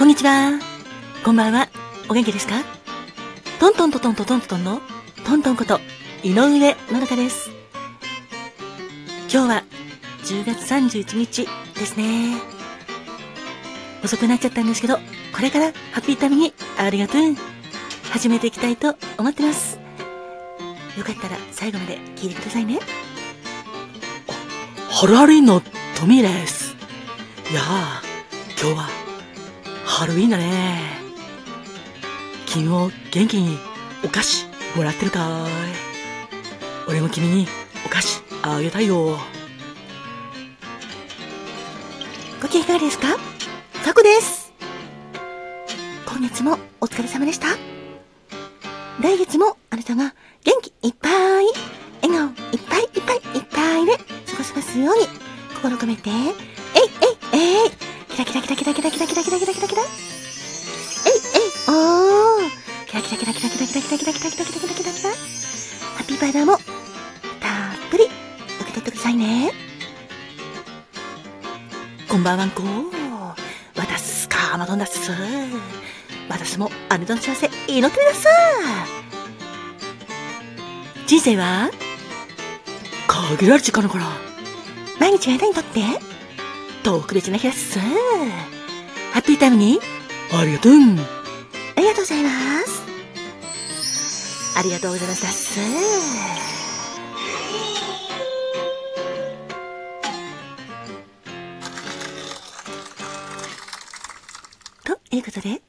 こんにちは。こんばんは。お元気ですか？トントントントントントンのトントンこと井上まどかです。今日は10月31日ですね。遅くなっちゃったんですけど、これからハッピータイムにありがとう。始めていきたいと思ってます。よかったら最後まで聞いてくださいね。ハラリのトミーです。いやあ、今日はハロウィンだね。君も元気にお菓子もらってるかい？俺も君にお菓子あげたいよ。ご機嫌いかがですか？タコです。今月もお疲れ様でした。来月もあなたが元気いっぱい、笑顔いっぱいいっぱいいっぱいで過ごせますように心込めて、えいえいえいキラキラキラキラキラキラキラキラキラキラキラえいえいおーキラキラキラキラキラキラキラキラキラキラキラキラキラキラハッピーバイダーもたっぷり受け取ってくださいね。こんばんはんこ。私かまどんだっす。私もあなたの幸せ祈ってください。人生は限られる時間だから。毎日あなたにとって特別な日です。ハッピータイムにありがとう。ありがとうございます。ありがとうございますだっす。ということで、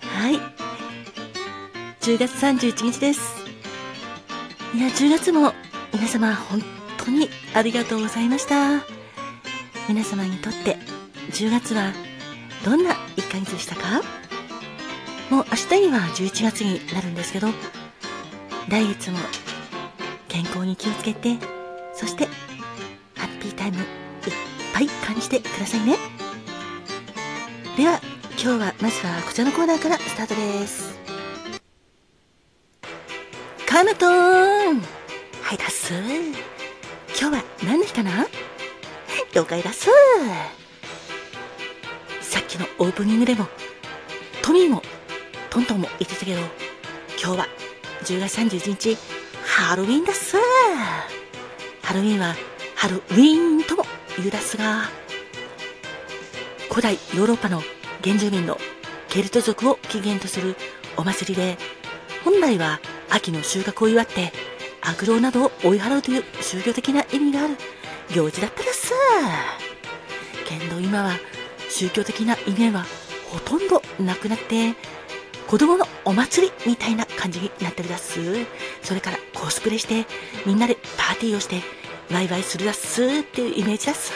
はい。10月31日です。いや、10月も皆様本当にありがとうございました。皆様にとって10月はどんな1ヶ月でしたか？もう明日には11月になるんですけど、来月も健康に気をつけて、そしてハッピータイムいっぱい感じてくださいね。では、今日はまずはこちらのコーナーからスタートです。カナトーンはい、だっす。今日は何の日かな？了解だす。さっきのオープニングでも、トミーも、トントンも言ってたけど、今日は10月31日、ハロウィンだっす。ハロウィンは、ハロウィーンとも言うだすが、古代ヨーロッパの原住民のケルト族を起源とするお祭りで、本来は秋の収穫を祝って悪霊などを追い払うという宗教的な意味がある行事だったです。けど今は宗教的な意味はほとんどなくなって、子供のお祭りみたいな感じになってるだっす。それからコスプレしてみんなでパーティーをしてワイワイするだっすっていうイメージだっす。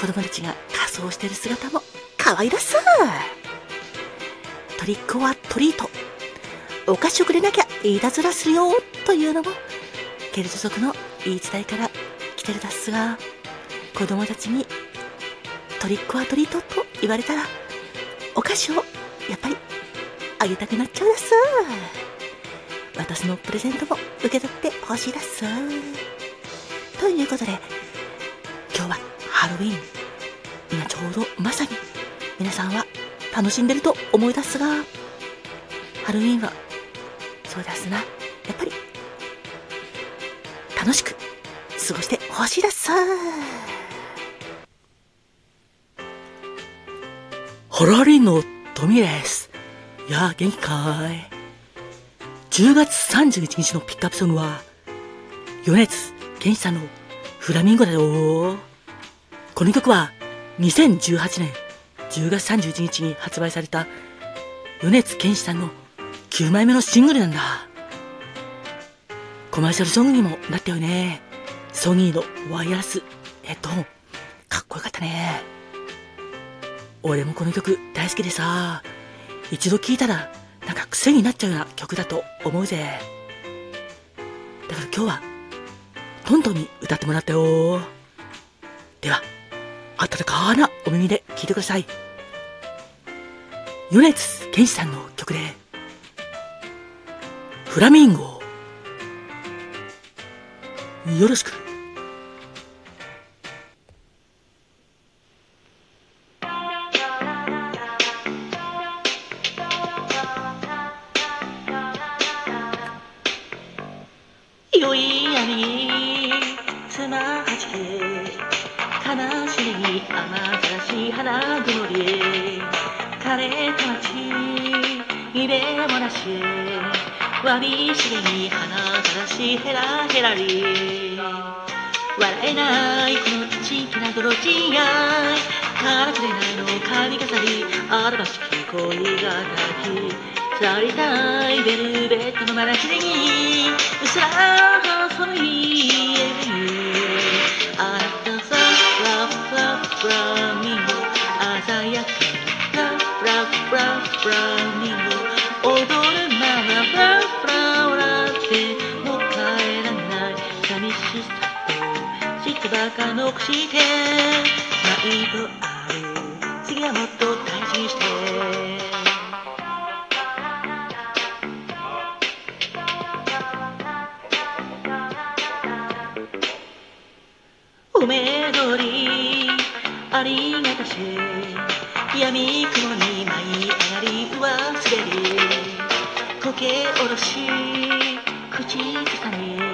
子供たちが仮装してる姿も可愛らしいトリックはトリートお菓子をくれなきゃいたずらするよというのもケルト族の言い伝えから来てるだっすが子供たちにトリックはトリートと言われたらお菓子をやっぱりあげたくなっちゃうだっす。私のプレゼントも受け取ってほしいだっす。ということで今日はハロウィン。今ちょうどまさに皆さんは楽しんでると思い出すがハロウィンはそうですな。やっぱり楽しく過ごしてほしいです。ハロウィンのトミーです。いや元気かい。10月31日のピックアップソングは米津玄師さんのフラミンゴだよ。この曲は2018年10月31日に発売された米津玄師さんの9枚目のシングルなんだ。コマーシャルソングにもなったよね。ソニーのワイヤレスヘッドホン。かっこよかったね。俺もこの曲大好きでさ、一度聴いたらなんか癖になっちゃうような曲だと思うぜ。だから今日はトントンに歌ってもらったよ。では、温かなお耳で聴いてください。米津玄師さんの曲で、フラミンゴ。よろしく。酔い闇につまはじけ悲しみに雨ざしい花曇り枯れた街入れもなし。わびしげに花ざらしヘラヘラり笑えないこのちきな泥地やからくれないの髪飾り。あらばしき恋が抱き去りたいベルベットのまなひれに。うすら細いエビあなたさラフラフラミ寂しさと嫉妬ばか残して毎度ある次はもっと大事にしておめどりありがたし闇雲に舞い上がり上滑り溶けおろし口ずさみ。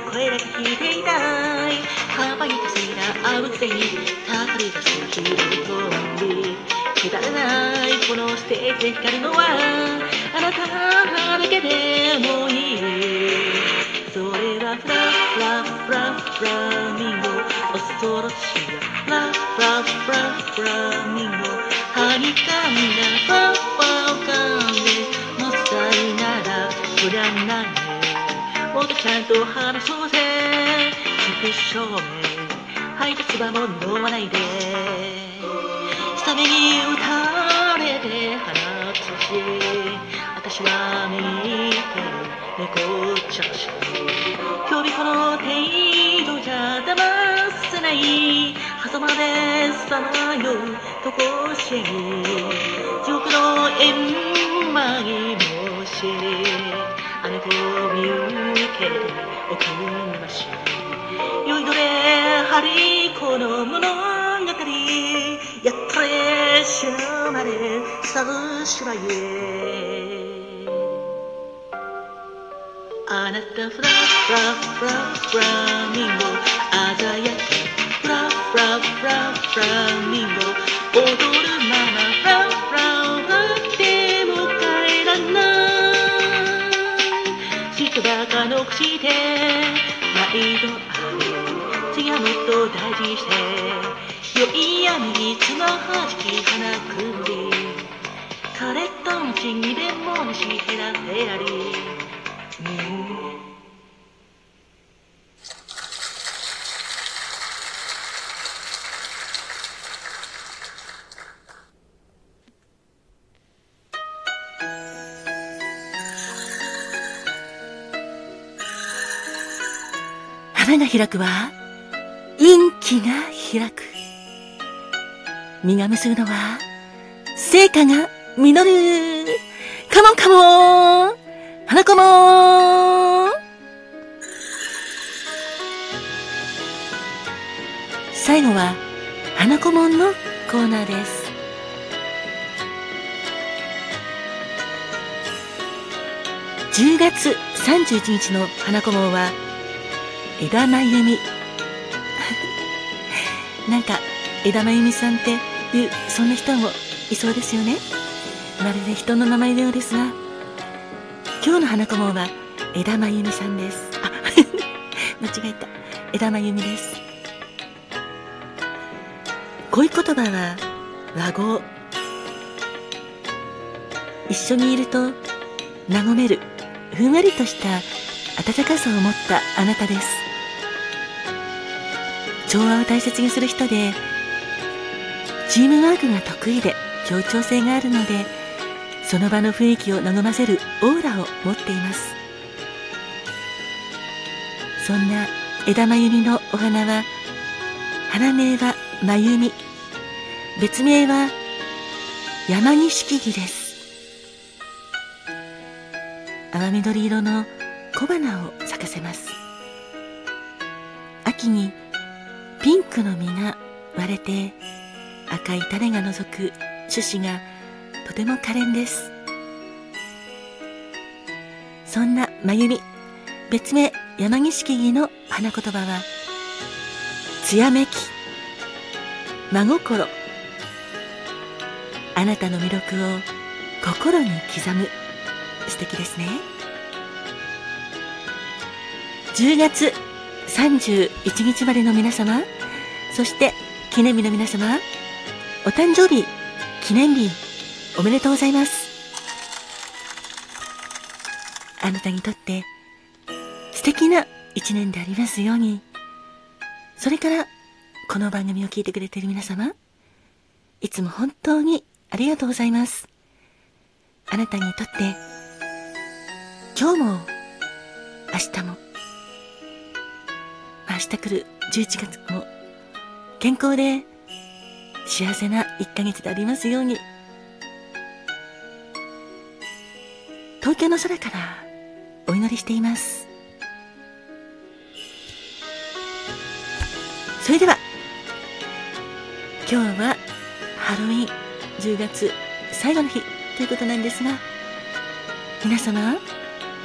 の声だけ聞いていたい。乾いたせいなあぶくせにたかり出す広いコンビくだらないこのステージで光るのはあなただけでもいいそれはフラフラフラフラミンゴ恐ろしいフラフラフラフラミンゴはにかみなファファをかんでのさいならそりゃないねもっとちゃんと話そうぜ。副照明配達はもう飲まないで。スタメに打たれて放つし私は見て猫ちゃらし。今日この程度じゃ騙せない。狭間でさまようとこしえ地獄の円りこの物語やっとえしまれさぶしらえあなたフラフラフラフラミンゴにつまはじき花くんり枯れた街にでもなしヘラヘラり花が開くは陰気が開く。実が結ぶのは成果が実る。カモンカモン。花子も。最後は花子門のコーナーです。10月31日の花子門は枝真由美 なんか枝真由美さんっていうそんな人もいそうですよね。まるで人の名前のようですが。今日の花子門は枝真由美さんです。あ 間違えた。枝真由美です。恋言葉は和合一緒にいると和める。ふんわりとした温かさを持ったあなたです。調和を大切にする人でチームワークが得意で協調性があるのでその場の雰囲気を和ませるオーラを持っています。そんな枝真由美のお花は花名は真由美。別名は山錦木です。淡緑色の小花を咲かせます。秋にピンクの実が割れて赤い種が除く。種子がとても可憐です。そんなまゆみ別名山岸木々の花言葉は艶めき。真心。あなたの魅力を心に刻む。素敵ですね。10月31日までの皆様そして記念日の皆様お誕生日記念日おめでとうございます。あなたにとって素敵な一年でありますように。それからこの番組を聞いてくれている皆様いつも本当にありがとうございます。あなたにとって今日も明日も明日来る11月も健康で幸せな1ヶ月でありますように。東京の空からお祈りしています。それでは今日はハロウィン10月最後の日ということなんですが皆様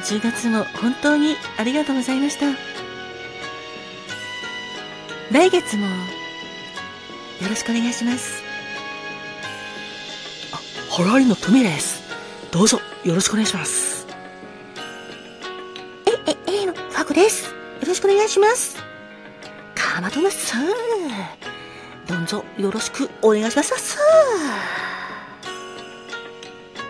10月も本当にありがとうございました。来月もよろしくお願いします。あハロウィンのトミです。どうぞよろしくお願いします。えええのファコです。よろしくお願いします。かまどますどうぞよろしくお願いします